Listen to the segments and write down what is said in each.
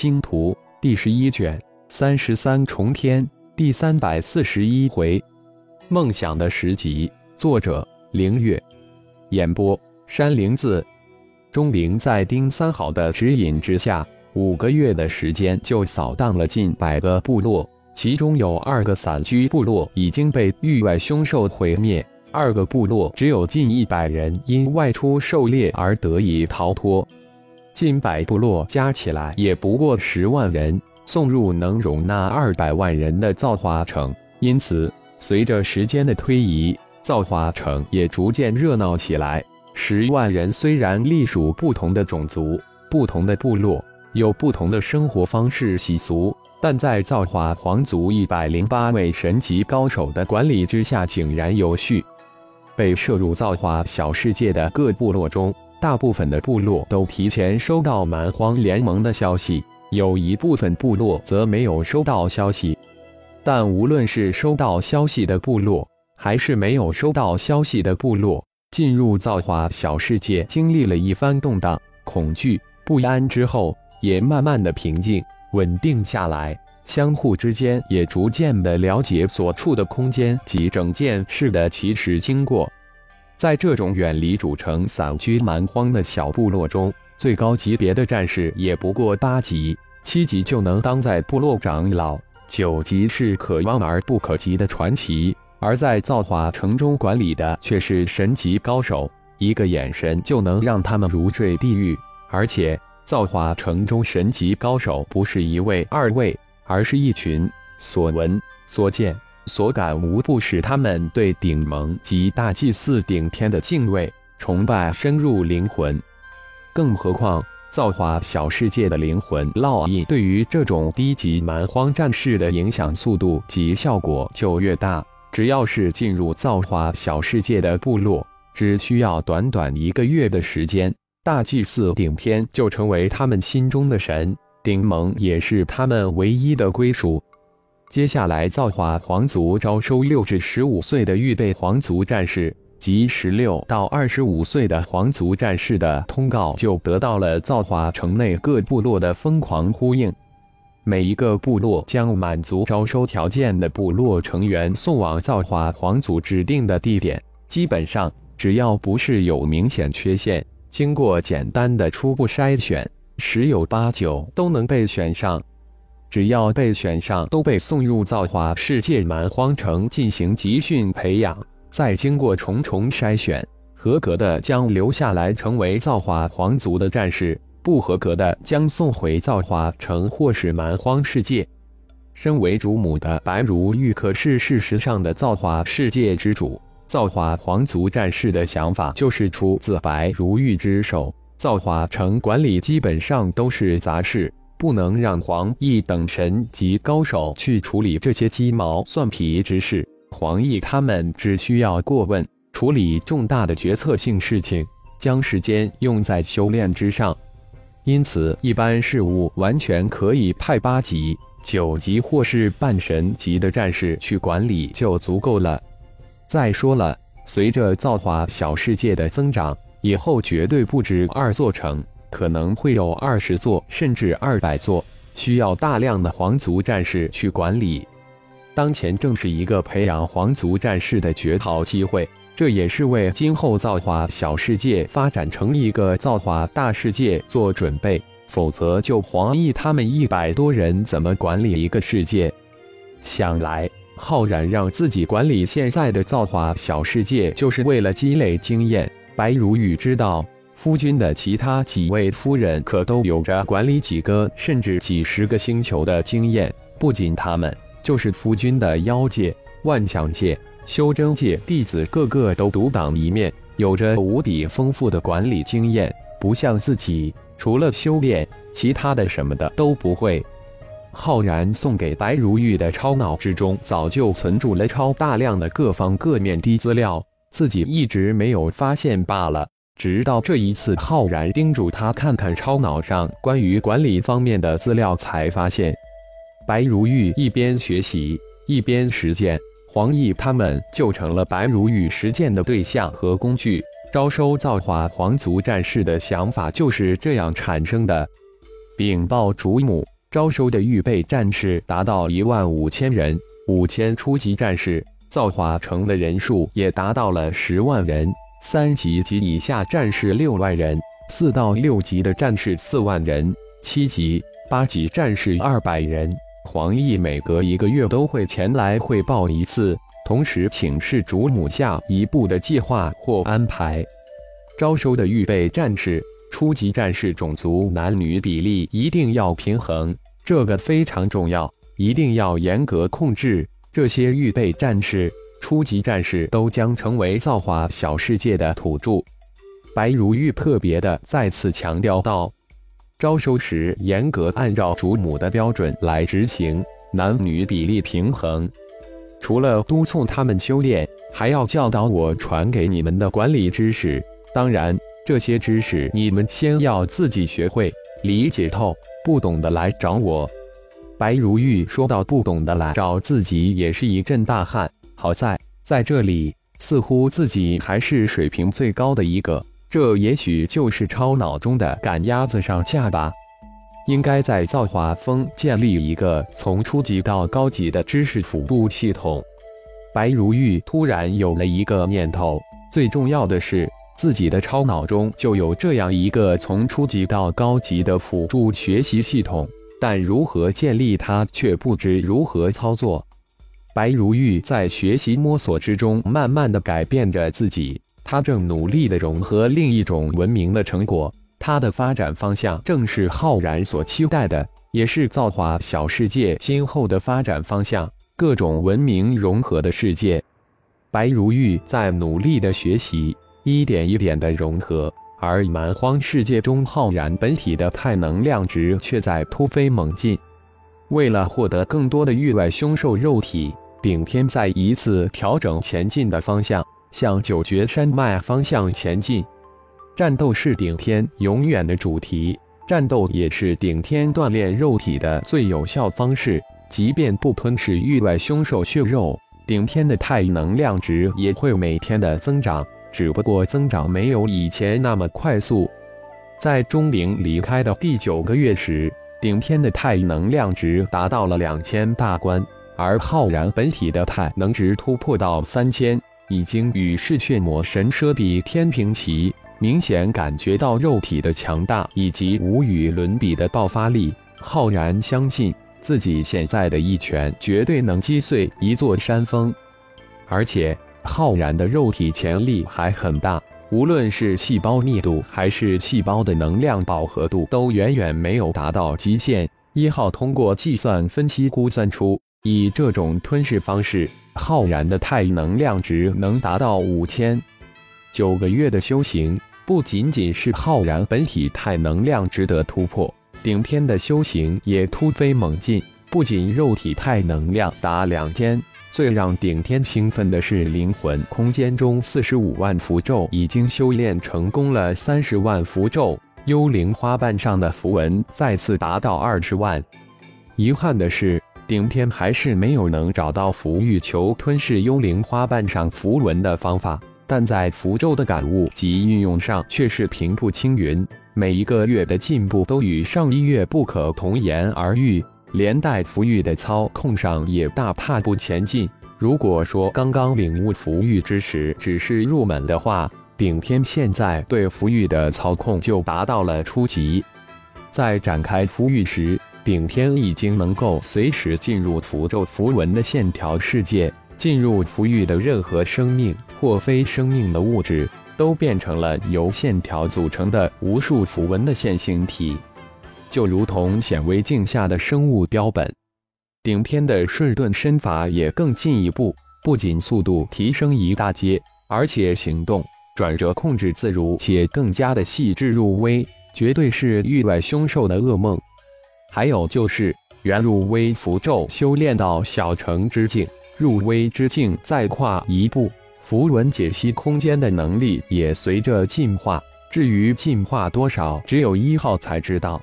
星图第十一卷三十三重天第三百四十一回，梦想的十集，作者：凌月，演播：山灵子。钟灵在丁三好的指引之下，五个月的时间就扫荡了近百个部落，其中有二个散居部落已经被域外凶兽毁灭，二个部落只有近一百人因外出狩猎而得以逃脱。近百部落加起来也不过十万人，送入能容纳二百万人的造化城。因此，随着时间的推移，造化城也逐渐热闹起来。十万人虽然隶属不同的种族、不同的部落，有不同的生活方式习俗，但在造化皇族一百零八位神级高手的管理之下，井然有序。被摄入造化小世界的各部落中。大部分的部落都提前收到蛮荒联盟的消息，有一部分部落则没有收到消息。但无论是收到消息的部落，还是没有收到消息的部落，进入造化小世界，经历了一番动荡、恐惧、不安之后，也慢慢的平静、稳定下来。相互之间也逐渐的了解所处的空间及整件事的起始经过。在这种远离主城、散居蛮荒的小部落中，最高级别的战士也不过八级、七级就能当在部落长老，九级是可望而不可及的传奇。而在造化城中管理的却是神级高手，一个眼神就能让他们如坠地狱。而且，造化城中神级高手不是一位、二位，而是一群，所闻所见。所感无不使他们对顶盟及大祭司顶天的敬畏、崇拜深入灵魂。更何况造化小世界的灵魂烙印，对于这种低级蛮荒战士的影响速度及效果就越大。只要是进入造化小世界的部落，只需要短短一个月的时间，大祭司顶天就成为他们心中的神，顶盟也是他们唯一的归属。接下来，造化皇族招收六至十五岁的预备皇族战士及十六到二十五岁的皇族战士的通告就得到了造化城内各部落的疯狂呼应。每一个部落将满足招收条件的部落成员送往造化皇族指定的地点。基本上，只要不是有明显缺陷，经过简单的初步筛选，十有八九都能被选上。只要被选上，都被送入造化世界蛮荒城进行集训培养，再经过重重筛选，合格的将留下来成为造化皇族的战士，不合格的将送回造化城或是蛮荒世界。身为主母的白如玉可是事实上的造化世界之主，造化皇族战士的想法就是出自白如玉之手。造化城管理基本上都是杂事。不能让黄奕等神级高手去处理这些鸡毛蒜皮之事，黄奕他们只需要过问、处理重大的决策性事情，将时间用在修炼之上。因此，一般事务完全可以派八级、九级或是半神级的战士去管理就足够了。再说了，随着造化小世界的增长，以后绝对不止二座城。可能会有二十座甚至二百座，需要大量的皇族战士去管理。当前正是一个培养皇族战士的绝好机会，这也是为今后造化小世界发展成一个造化大世界做准备。否则，就黄奕他们一百多人怎么管理一个世界？想来，浩然让自己管理现在的造化小世界，就是为了积累经验。白如玉知道。夫君的其他几位夫人可都有着管理几个甚至几十个星球的经验，不仅他们，就是夫君的妖界、万象界、修真界弟子，个个都独当一面，有着无比丰富的管理经验。不像自己，除了修炼，其他的什么的都不会。浩然送给白如玉的超脑之中，早就存住了超大量的各方各面的资料，自己一直没有发现罢了。直到这一次，浩然叮嘱他看看超脑上关于管理方面的资料，才发现，白如玉一边学习一边实践，黄奕他们就成了白如玉实践的对象和工具。招收造化皇族战士的想法就是这样产生的。禀报主母，招收的预备战士达到一万五千人，五千初级战士。造化城的人数也达到了十万人，三级及以下战士六万人，四到六级的战士四万人，七级、八级战士二百人。黄奕每隔一个月都会前来汇报一次，同时请示主母下一步的计划或安排。招收的预备战士、初级战士种族男女比例一定要平衡，这个非常重要，一定要严格控制。这些预备战士、初级战士都将成为造化小世界的土著。白如玉特别的再次强调道：“招收时严格按照主母的标准来执行，男女比例平衡。除了督促他们修炼，还要教导我传给你们的管理知识。当然，这些知识你们先要自己学会、理解透，不懂的来找我。”白如玉说到：“不懂的来找自己，也是一阵大汗。好在在这里，似乎自己还是水平最高的一个。这也许就是超脑中的赶鸭子上架吧。应该在造化峰建立一个从初级到高级的知识辅助系统。”白如玉突然有了一个念头：最重要的是，自己的超脑中就有这样一个从初级到高级的辅助学习系统。但如何建立它，却不知如何操作。白如玉在学习摸索之中，慢慢的改变着自己。他正努力的融合另一种文明的成果。他的发展方向正是浩然所期待的，也是造化小世界今后的发展方向——各种文明融合的世界。白如玉在努力的学习，一点一点的融合。而蛮荒世界中浩然本体的太能量值却在突飞猛进。为了获得更多的域外凶兽肉体，顶天再一次调整前进的方向，向九绝山脉方向前进。战斗是顶天永远的主题，战斗也是顶天锻炼肉体的最有效方式。即便不吞噬域外凶兽血肉，顶天的太能量值也会每天的增长。只不过增长没有以前那么快速。在钟灵离开的第九个月时，顶天的太能量值达到了两千大关，而浩然本体的太能值突破到三千，已经与嗜血魔神奢比天平齐。明显感觉到肉体的强大以及无与伦比的爆发力。浩然相信自己现在的一拳绝对能击碎一座山峰，而且。浩然的肉体潜力还很大，无论是细胞密度还是细胞的能量饱和度，都远远没有达到极限。一号通过计算分析估算出，以这种吞噬方式，浩然的太能量值能达到五千。九个月的修行，不仅仅是浩然本体太能量值得突破，顶天的修行也突飞猛进，不仅肉体太能量达两千。最让顶天兴奋的是，灵魂空间中四十五万符咒已经修炼成功了三十万符咒，幽灵花瓣上的符文再次达到二十万。遗憾的是，顶天还是没有能找到符玉球吞噬幽灵花瓣上符文的方法，但在符咒的感悟及运用上却是平步青云，每一个月的进步都与上一月不可同言而喻。连带符玉的操控上也大踏步前进。如果说刚刚领悟符玉之时只是入门的话，顶天现在对符玉的操控就达到了初级。在展开符玉时，顶天已经能够随时进入符咒符文的线条世界，进入符玉的任何生命或非生命的物质，都变成了由线条组成的无数符文的线形体。就如同显微镜下的生物标本，顶天的顺遁身法也更进一步，不仅速度提升一大截，而且行动转折控制自如，且更加的细致入微，绝对是域外凶兽的噩梦。还有就是元入微符咒修炼到小成之境，入微之境再跨一步，符文解析空间的能力也随着进化。至于进化多少，只有一号才知道。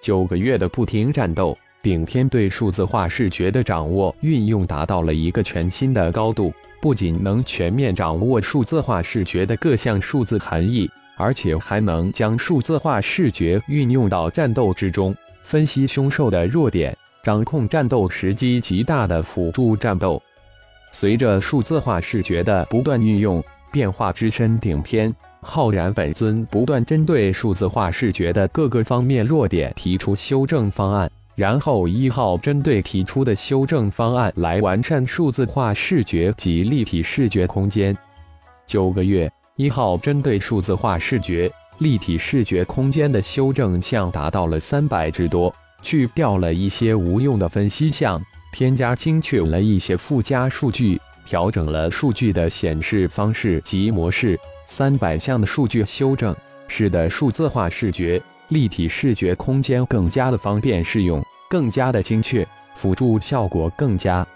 九个月的不停战斗，顶天对数字化视觉的掌握运用达到了一个全新的高度。不仅能全面掌握数字化视觉的各项数字含义，而且还能将数字化视觉运用到战斗之中。分析凶兽的弱点，掌控战斗时机极大的辅助战斗。随着数字化视觉的不断运用，变化之深顶天浩然本尊不断针对数字化视觉的各个方面弱点提出修正方案，然后一号针对提出的修正方案来完善数字化视觉及立体视觉空间。九个月，一号针对数字化视觉、立体视觉空间的修正项达到了三百之多，去掉了一些无用的分析项。添加精确了一些附加数据，调整了数据的显示方式及模式。三百项的数据修正，使得数字化视觉、立体视觉空间更加的方便适用，更加的精确，辅助效果更佳。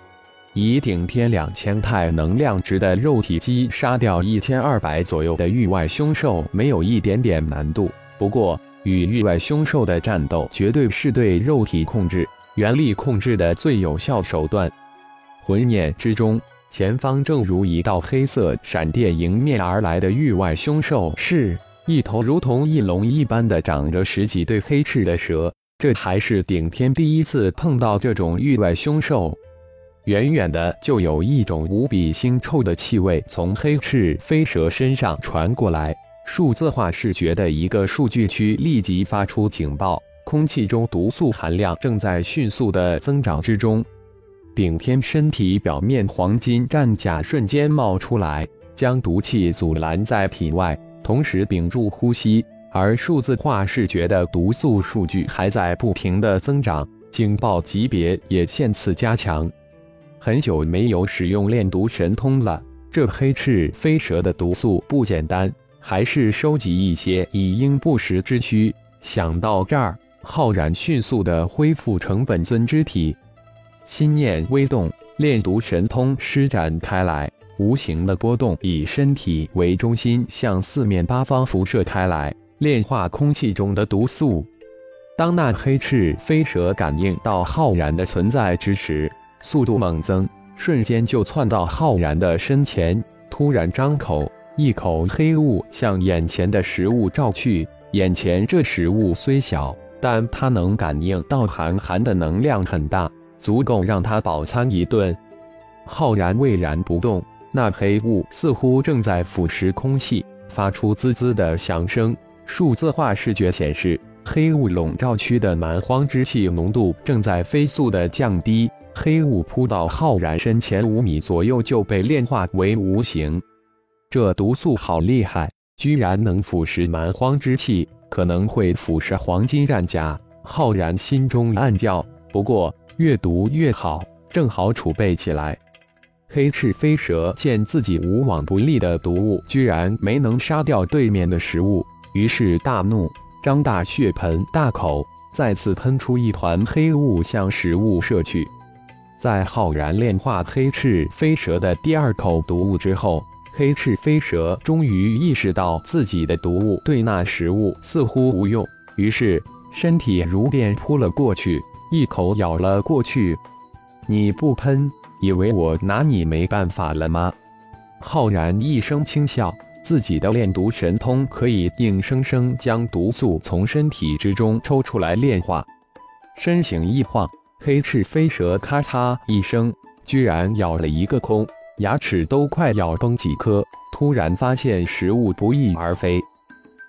以顶天两千太能量值的肉体击杀掉一千二百左右的域外凶兽，没有一点点难度。不过，与域外凶兽的战斗，绝对是对肉体控制。原力控制的最有效手段。魂念之中，前方正如一道黑色闪电迎面而来的域外凶兽，是一头如同翼龙一般的长着十几对黑翅的蛇。这还是顶天第一次碰到这种域外凶兽。远远的就有一种无比腥臭的气味从黑翅飞蛇身上传过来。数字化视觉的一个数据区立即发出警报。空气中毒素含量正在迅速的增长之中，顶天身体表面黄金战甲瞬间冒出来，将毒气阻拦在体外，同时屏住呼吸。而数字化视觉的毒素数据还在不停的增长，警报级别也现次加强。很久没有使用炼毒神通了，这黑翅飞蛇的毒素不简单，还是收集一些以应不时之需。想到这儿。浩然迅速的恢复成本尊之体，心念微动，炼毒神通施展开来，无形的波动以身体为中心向四面八方辐射开来，炼化空气中的毒素。当那黑翅飞蛇感应到浩然的存在之时，速度猛增，瞬间就窜到浩然的身前，突然张口，一口黑雾向眼前的食物照去。眼前这食物虽小。但他能感应到寒寒的能量很大，足够让他饱餐一顿。浩然巍然不动，那黑雾似乎正在腐蚀空气，发出滋滋的响声。数字化视觉显示，黑雾笼罩区的蛮荒之气浓度正在飞速的降低。黑雾扑到浩然身前五米左右就被炼化为无形。这毒素好厉害，居然能腐蚀蛮荒之气。可能会腐蚀黄金战甲，浩然心中暗叫。不过越毒越好，正好储备起来。黑翅飞蛇见自己无往不利的毒物居然没能杀掉对面的食物，于是大怒，张大血盆大口，再次喷出一团黑雾向食物射去。在浩然炼化黑翅飞蛇的第二口毒物之后。黑翅飞蛇终于意识到自己的毒物对那食物似乎无用，于是身体如电扑了过去，一口咬了过去。你不喷，以为我拿你没办法了吗？浩然一声轻笑，自己的炼毒神通可以硬生生将毒素从身体之中抽出来炼化。身形一晃，黑翅飞蛇咔嚓一声，居然咬了一个空。牙齿都快咬崩几颗，突然发现食物不翼而飞。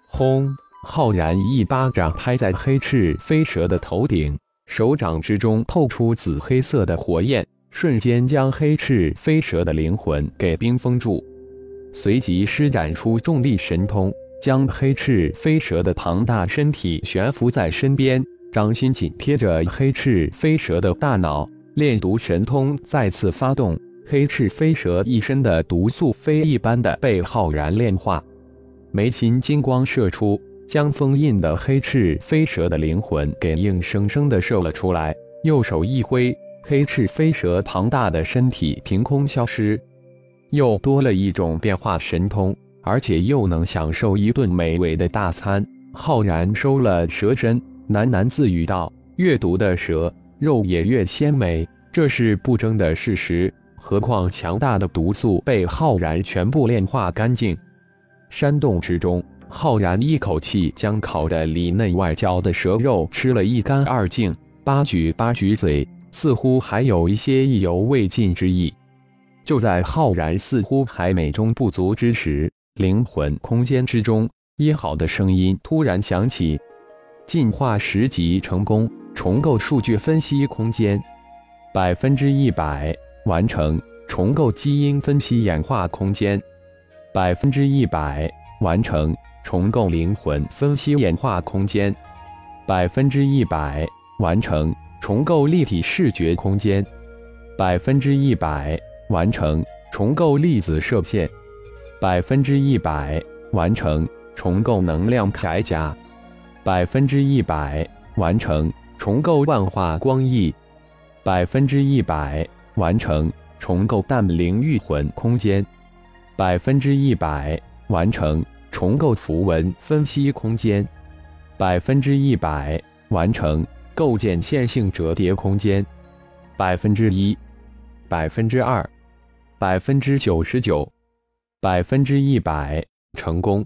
轰！浩然一巴掌拍在黑翅飞蛇的头顶，手掌之中透出紫黑色的火焰，瞬间将黑翅飞蛇的灵魂给冰封住。随即施展出重力神通，将黑翅飞蛇的庞大身体悬浮在身边，掌心紧贴着黑翅飞蛇的大脑，炼毒神通再次发动。黑翅飞蛇一身的毒素飞一般的被浩然炼化，眉心金光射出，将封印的黑翅飞蛇的灵魂给硬生生的射了出来。右手一挥，黑翅飞蛇庞大的身体凭空消失，又多了一种变化神通，而且又能享受一顿美味的大餐。浩然收了蛇身，喃喃自语道：“越毒的蛇肉也越鲜美，这是不争的事实。”何况强大的毒素被浩然全部炼化干净。山洞之中，浩然一口气将烤的里嫩外焦的蛇肉吃了一干二净，八举八举嘴，似乎还有一些意犹未尽之意。就在浩然似乎还美中不足之时，灵魂空间之中，一号的声音突然响起：“进化十级成功，重构数据分析空间，百分之一百完成；重构基因分析演化空间，百分之一百完成。”重构灵魂分析演化空间，百分之一百完成；重构立体视觉空间，百分之一百完成；重构粒子射线，百分之一百完成；重构能量铠甲，百分之一百完成；重构万化光翼，百分之一百完成；重构淡灵御魂空间，百分之一百完成。重构符文分析空间，百分之一百完成；构建线性折叠空间，百分之一，百分之二，百分之九十九，百分之一百成功。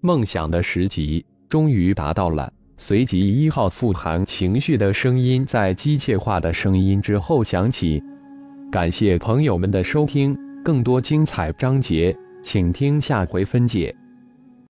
梦想的十级终于达到了。随即，一号富含情绪的声音在机械化的声音之后响起。感谢朋友们的收听，更多精彩章节，请听下回分解。